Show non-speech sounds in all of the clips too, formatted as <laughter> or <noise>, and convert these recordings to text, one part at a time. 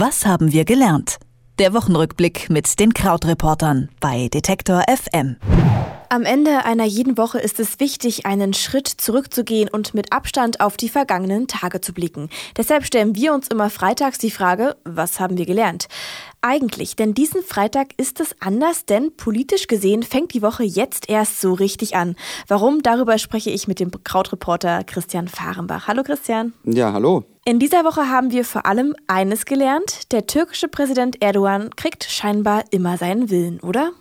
Was haben wir gelernt? Der Wochenrückblick mit den Krautreportern bei Detektor FM. Am Ende einer jeden Woche ist es wichtig, einen Schritt zurückzugehen und mit Abstand auf die vergangenen Tage zu blicken. Deshalb stellen wir uns immer freitags die Frage, was haben wir gelernt? Eigentlich, denn diesen Freitag ist es anders, denn politisch gesehen fängt die Woche jetzt erst so richtig an. Warum? Darüber spreche ich mit dem Krautreporter Christian Fahrenbach. Hallo Christian. Ja, hallo. In dieser Woche haben wir vor allem eines gelernt. Der türkische Präsident Erdogan kriegt scheinbar immer seinen Willen, oder?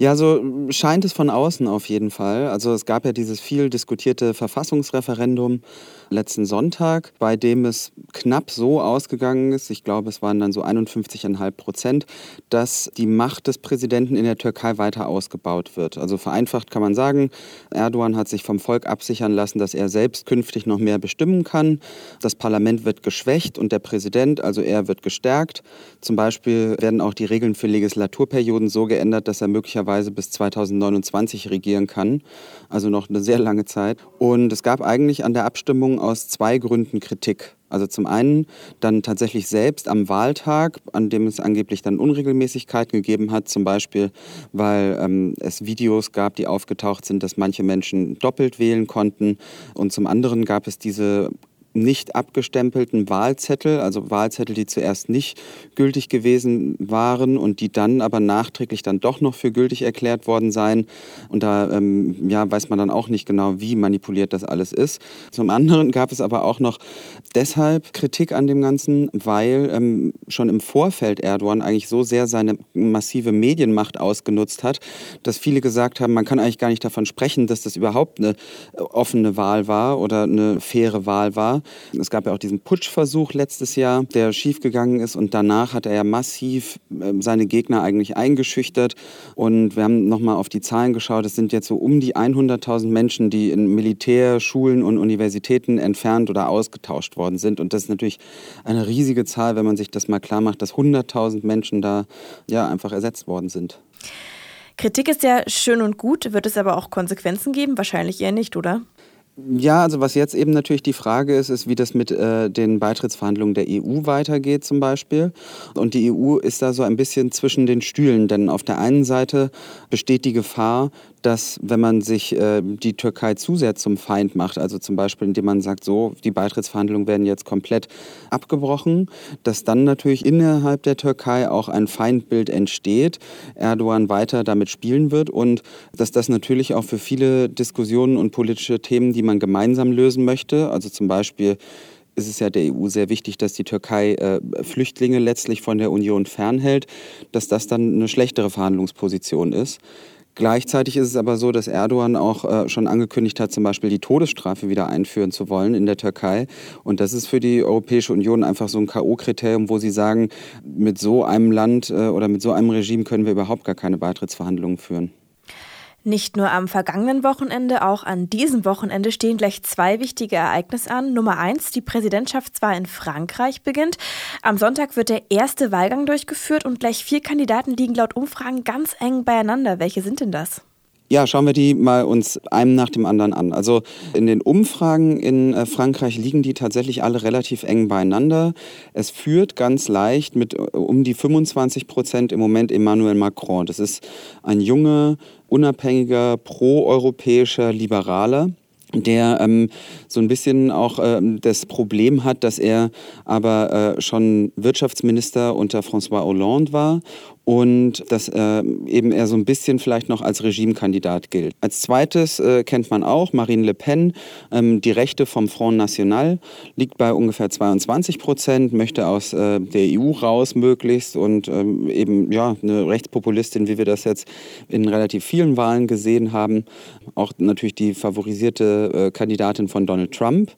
Ja, so scheint es von außen auf jeden Fall. Also es gab ja dieses viel diskutierte Verfassungsreferendum letzten Sonntag, bei dem es knapp so ausgegangen ist, ich glaube es waren dann so 51,5 Prozent, dass die Macht des Präsidenten in der Türkei weiter ausgebaut wird. Also vereinfacht kann man sagen, Erdogan hat sich vom Volk absichern lassen, dass er selbst künftig noch mehr bestimmen kann. Das Parlament wird geschwächt und der Präsident, also er, wird gestärkt. Zum Beispiel werden auch die Regeln für Legislaturperioden so geändert, dass er möglicherweise bis 2029 regieren kann. Also noch eine sehr lange Zeit. Und es gab eigentlich an der Abstimmung aus zwei Gründen Kritik. Also zum einen dann tatsächlich selbst am Wahltag, an dem es angeblich dann Unregelmäßigkeiten gegeben hat, zum Beispiel, weil ähm, es Videos gab, die aufgetaucht sind, dass manche Menschen doppelt wählen konnten. Und zum anderen gab es diese nicht abgestempelten Wahlzettel, also Wahlzettel, die zuerst nicht gültig gewesen waren und die dann aber nachträglich dann doch noch für gültig erklärt worden seien. Und da ähm, ja, weiß man dann auch nicht genau, wie manipuliert das alles ist. Zum anderen <laughs> gab es aber auch noch deshalb Kritik an dem Ganzen, weil ähm, schon im Vorfeld Erdogan eigentlich so sehr seine massive Medienmacht ausgenutzt hat, dass viele gesagt haben, man kann eigentlich gar nicht davon sprechen, dass das überhaupt eine offene Wahl war oder eine faire Wahl war es gab ja auch diesen Putschversuch letztes Jahr, der schiefgegangen ist und danach hat er ja massiv ähm, seine Gegner eigentlich eingeschüchtert und wir haben nochmal auf die Zahlen geschaut. Es sind jetzt so um die 100.000 Menschen, die in Militär, Schulen und Universitäten entfernt oder ausgetauscht worden sind und das ist natürlich eine riesige Zahl, wenn man sich das mal klar macht, dass 100.000 Menschen da ja einfach ersetzt worden sind. Kritik ist ja schön und gut, wird es aber auch Konsequenzen geben? Wahrscheinlich eher nicht, oder? Ja, also was jetzt eben natürlich die Frage ist, ist, wie das mit äh, den Beitrittsverhandlungen der EU weitergeht zum Beispiel. Und die EU ist da so ein bisschen zwischen den Stühlen, denn auf der einen Seite besteht die Gefahr, dass wenn man sich äh, die Türkei zu sehr zum Feind macht, also zum Beispiel indem man sagt, so, die Beitrittsverhandlungen werden jetzt komplett abgebrochen, dass dann natürlich innerhalb der Türkei auch ein Feindbild entsteht, Erdogan weiter damit spielen wird und dass das natürlich auch für viele Diskussionen und politische Themen, die man gemeinsam lösen möchte, also zum Beispiel ist es ja der EU sehr wichtig, dass die Türkei äh, Flüchtlinge letztlich von der Union fernhält, dass das dann eine schlechtere Verhandlungsposition ist. Gleichzeitig ist es aber so, dass Erdogan auch äh, schon angekündigt hat, zum Beispiel die Todesstrafe wieder einführen zu wollen in der Türkei. Und das ist für die Europäische Union einfach so ein K.O.-Kriterium, wo sie sagen, mit so einem Land äh, oder mit so einem Regime können wir überhaupt gar keine Beitrittsverhandlungen führen. Nicht nur am vergangenen Wochenende, auch an diesem Wochenende stehen gleich zwei wichtige Ereignisse an. Nummer eins, die Präsidentschaftswahl in Frankreich beginnt. Am Sonntag wird der erste Wahlgang durchgeführt und gleich vier Kandidaten liegen laut Umfragen ganz eng beieinander. Welche sind denn das? Ja, schauen wir die mal uns einem nach dem anderen an. Also in den Umfragen in äh, Frankreich liegen die tatsächlich alle relativ eng beieinander. Es führt ganz leicht mit äh, um die 25 Prozent im Moment Emmanuel Macron. Das ist ein junger, unabhängiger, proeuropäischer Liberaler der ähm, so ein bisschen auch ähm, das Problem hat, dass er aber äh, schon Wirtschaftsminister unter François Hollande war und dass äh, eben er so ein bisschen vielleicht noch als Regimekandidat gilt. Als zweites äh, kennt man auch Marine Le Pen, ähm, die Rechte vom Front National, liegt bei ungefähr 22 Prozent, möchte aus äh, der EU raus möglichst und ähm, eben ja eine Rechtspopulistin, wie wir das jetzt in relativ vielen Wahlen gesehen haben, auch natürlich die favorisierte äh, Kandidatin von Donald Trump.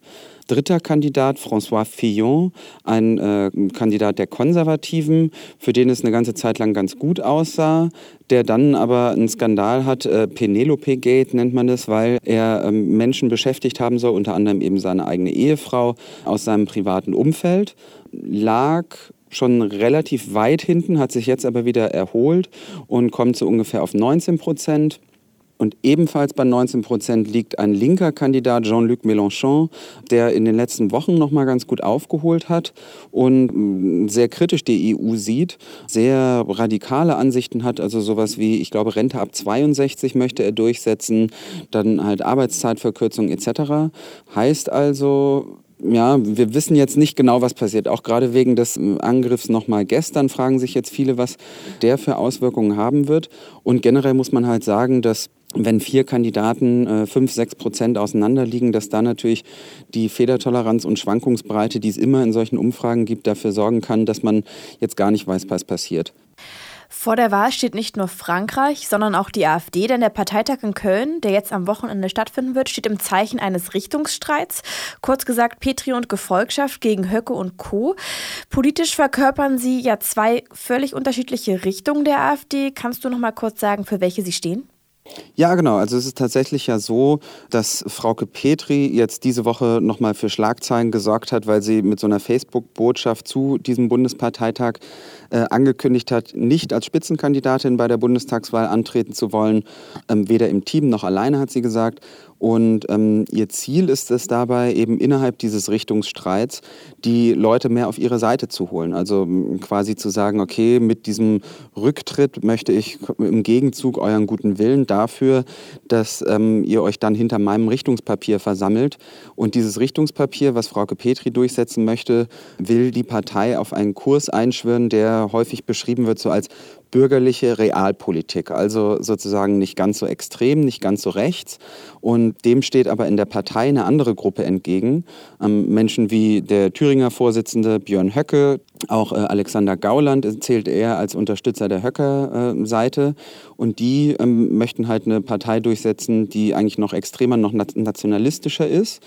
Dritter Kandidat, François Fillon, ein äh, Kandidat der Konservativen, für den es eine ganze Zeit lang ganz gut aussah, der dann aber einen Skandal hat, äh, Penelope Gate nennt man es, weil er ähm, Menschen beschäftigt haben soll, unter anderem eben seine eigene Ehefrau aus seinem privaten Umfeld, lag schon relativ weit hinten, hat sich jetzt aber wieder erholt und kommt so ungefähr auf 19 Prozent. Und ebenfalls bei 19 Prozent liegt ein linker Kandidat, Jean-Luc Mélenchon, der in den letzten Wochen noch mal ganz gut aufgeholt hat und mm, sehr kritisch die EU sieht, sehr radikale Ansichten hat, also sowas wie, ich glaube, Rente ab 62 möchte er durchsetzen, dann halt Arbeitszeitverkürzung etc. Heißt also, ja, wir wissen jetzt nicht genau, was passiert. Auch gerade wegen des Angriffs nochmal gestern fragen sich jetzt viele, was der für Auswirkungen haben wird. Und generell muss man halt sagen, dass wenn vier Kandidaten äh, fünf, sechs Prozent auseinanderliegen, dass da natürlich die Federtoleranz und Schwankungsbreite, die es immer in solchen Umfragen gibt, dafür sorgen kann, dass man jetzt gar nicht weiß, was passiert. Vor der Wahl steht nicht nur Frankreich, sondern auch die AfD, denn der Parteitag in Köln, der jetzt am Wochenende stattfinden wird, steht im Zeichen eines Richtungsstreits. Kurz gesagt Petri und Gefolgschaft gegen Höcke und Co. Politisch verkörpern sie ja zwei völlig unterschiedliche Richtungen der AfD. Kannst du noch mal kurz sagen, für welche sie stehen? Ja, genau. Also es ist tatsächlich ja so, dass Frauke Petri jetzt diese Woche nochmal für Schlagzeilen gesorgt hat, weil sie mit so einer Facebook-Botschaft zu diesem Bundesparteitag äh, angekündigt hat, nicht als Spitzenkandidatin bei der Bundestagswahl antreten zu wollen, ähm, weder im Team noch alleine, hat sie gesagt. Und ähm, ihr Ziel ist es dabei, eben innerhalb dieses Richtungsstreits die Leute mehr auf ihre Seite zu holen. Also quasi zu sagen, okay, mit diesem Rücktritt möchte ich im Gegenzug euren guten Willen dafür, dass ähm, ihr euch dann hinter meinem Richtungspapier versammelt. Und dieses Richtungspapier, was Frauke Petri durchsetzen möchte, will die Partei auf einen Kurs einschwören, der häufig beschrieben wird so als bürgerliche Realpolitik, also sozusagen nicht ganz so extrem, nicht ganz so rechts. Und dem steht aber in der Partei eine andere Gruppe entgegen. Ähm, Menschen wie der Thüringer Vorsitzende Björn Höcke, auch äh, Alexander Gauland zählt er als Unterstützer der Höcker-Seite. Und die ähm, möchten halt eine Partei durchsetzen, die eigentlich noch extremer, noch nationalistischer ist.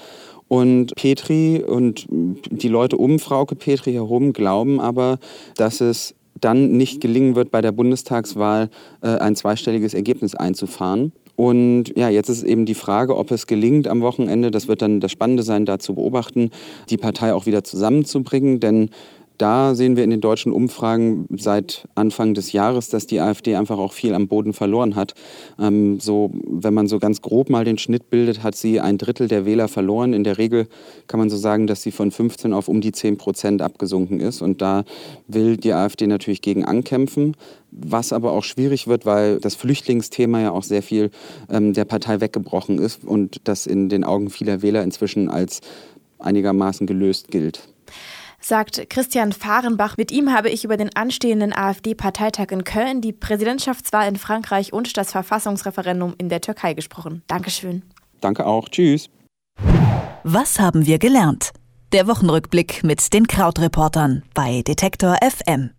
Und Petri und die Leute um Frauke Petri herum glauben aber, dass es dann nicht gelingen wird, bei der Bundestagswahl äh, ein zweistelliges Ergebnis einzufahren. Und ja, jetzt ist eben die Frage, ob es gelingt am Wochenende, das wird dann das Spannende sein, da zu beobachten, die Partei auch wieder zusammenzubringen. Denn da sehen wir in den deutschen Umfragen seit Anfang des Jahres, dass die AfD einfach auch viel am Boden verloren hat. Ähm, so, wenn man so ganz grob mal den Schnitt bildet, hat sie ein Drittel der Wähler verloren. In der Regel kann man so sagen, dass sie von 15 auf um die 10 Prozent abgesunken ist. Und da will die AfD natürlich gegen ankämpfen. Was aber auch schwierig wird, weil das Flüchtlingsthema ja auch sehr viel ähm, der Partei weggebrochen ist und das in den Augen vieler Wähler inzwischen als einigermaßen gelöst gilt sagt Christian Fahrenbach. Mit ihm habe ich über den anstehenden AfD-Parteitag in Köln, die Präsidentschaftswahl in Frankreich und das Verfassungsreferendum in der Türkei gesprochen. Dankeschön. Danke auch. Tschüss. Was haben wir gelernt? Der Wochenrückblick mit den Krautreportern bei Detektor FM.